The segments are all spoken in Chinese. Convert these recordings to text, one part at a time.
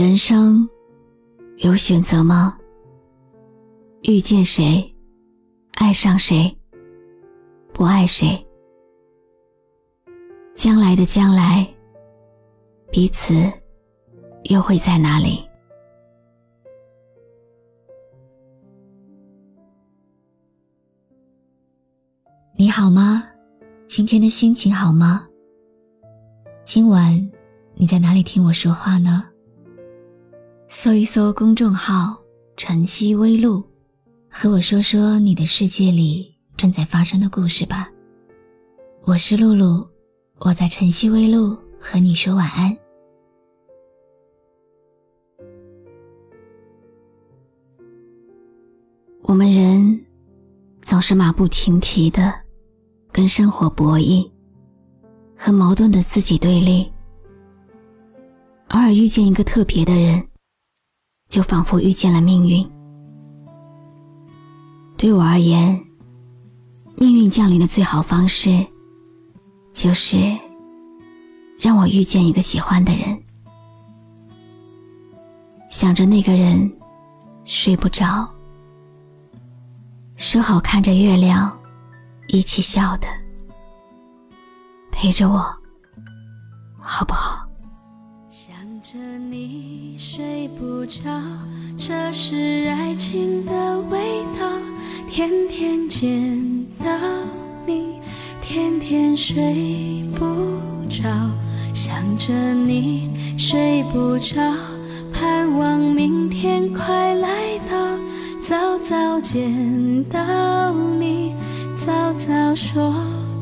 人生有选择吗？遇见谁，爱上谁，不爱谁？将来的将来，彼此又会在哪里？你好吗？今天的心情好吗？今晚你在哪里听我说话呢？搜一搜公众号“晨曦微露”，和我说说你的世界里正在发生的故事吧。我是露露，我在晨曦微露和你说晚安。我们人总是马不停蹄的跟生活博弈，和矛盾的自己对立，偶尔遇见一个特别的人。就仿佛遇见了命运。对我而言，命运降临的最好方式，就是让我遇见一个喜欢的人。想着那个人，睡不着，说好看着月亮，一起笑的，陪着我，好不好？想着你睡不着，这是爱情的味道。天天见到你，天天睡不着。想着你睡不着，盼望明天快来到。早早见到你，早早说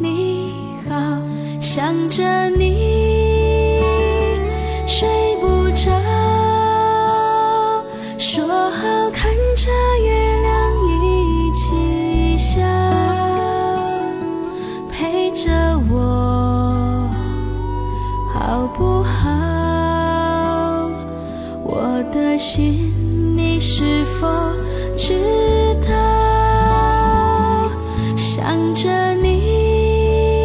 你好。想着你。不好？我的心，你是否知道？想着你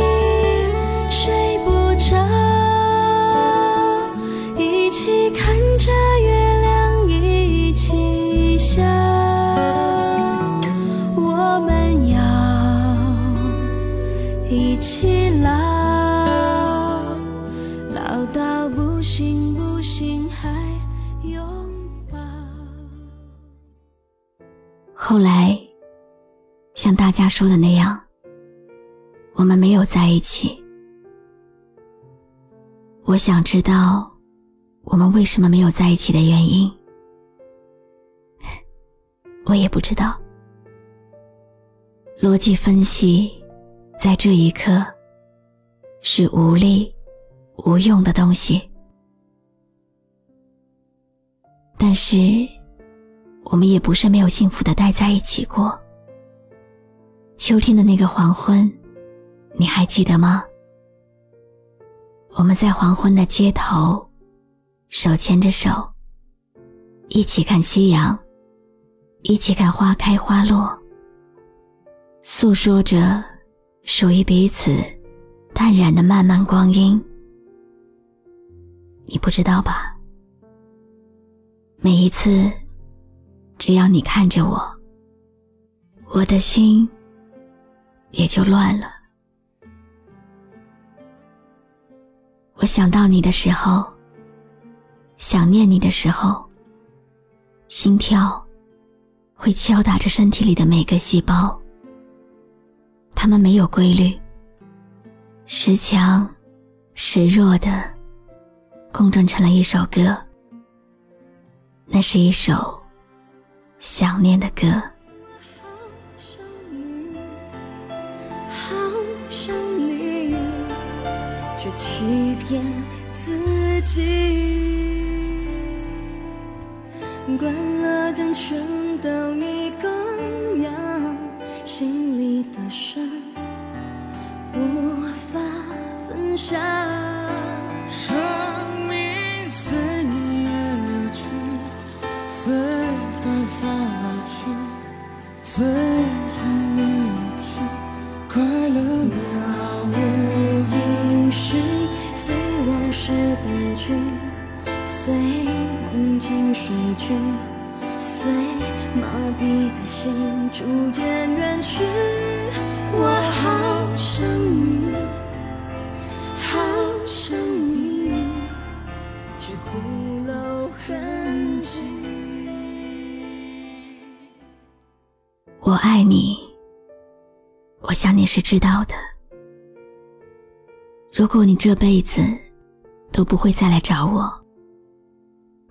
睡不着，一起看着月亮一起笑。我们要一起行不行还拥抱。后来，像大家说的那样，我们没有在一起。我想知道，我们为什么没有在一起的原因。我也不知道。逻辑分析，在这一刻，是无力、无用的东西。但是。我们也不是没有幸福的待在一起过。秋天的那个黄昏，你还记得吗？我们在黄昏的街头，手牵着手，一起看夕阳，一起看花开花落，诉说着属于彼此淡然的漫漫光阴。你不知道吧？每一次。只要你看着我，我的心也就乱了。我想到你的时候，想念你的时候，心跳会敲打着身体里的每个细胞，它们没有规律，时强时弱的共振成了一首歌。那是一首。想念的歌。好想你，好想你，却欺骗自己。关了灯，全都一个样，心里的伤无法分享。去，随梦境睡去，随麻痹的心逐渐远去。我好想你，好想你，却不露痕迹。我爱你，我想你是知道的。如果你这辈子都不会再来找我，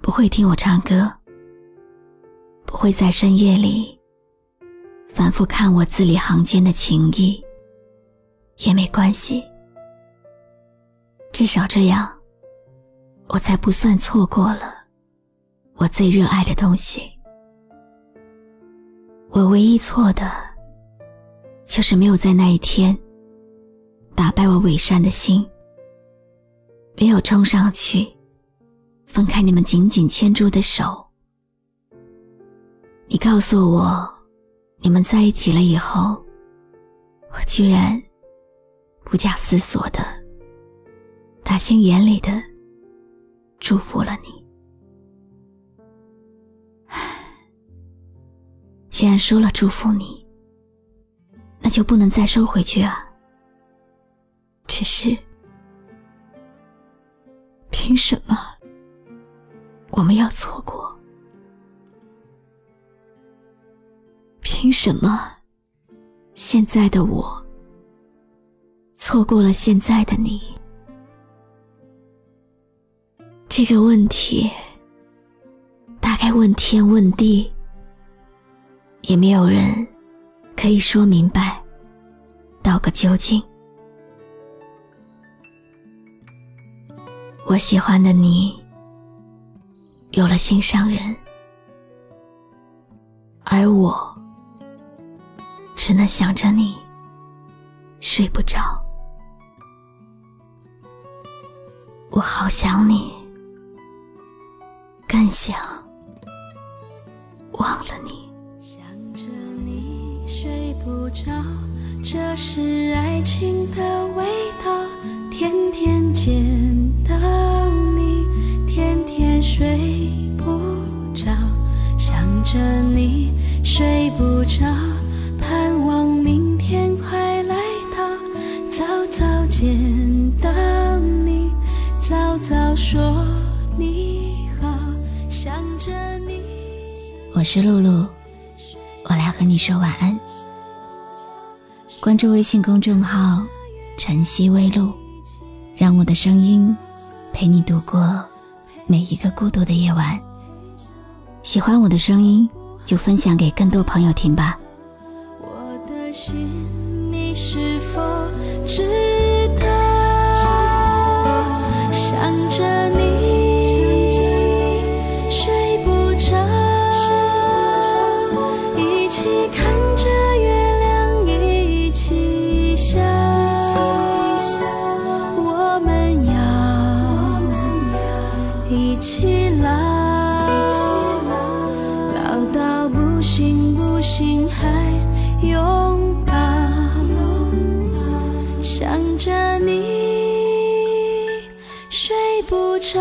不会听我唱歌，不会在深夜里反复看我字里行间的情意，也没关系。至少这样，我才不算错过了我最热爱的东西。我唯一错的，就是没有在那一天打败我伪善的心，没有冲上去分开你们紧紧牵住的手。你告诉我，你们在一起了以后，我居然不假思索的、打心眼里的祝福了你。既然说了祝福你，那就不能再收回去啊。只是，凭什么我们要错过？凭什么现在的我错过了现在的你？这个问题，大概问天问地。也没有人可以说明白，道个究竟。我喜欢的你有了心上人，而我只能想着你睡不着。我好想你，更想忘了你。想着你睡不着，这是爱情的味道。说你好。想着你。我是露露，我来和你说晚安。关注微信公众号“晨曦微露”，让我的声音陪你度过每一个孤独的夜晚。喜欢我的声音，就分享给更多朋友听吧。我的心，你是否知想着你睡不着，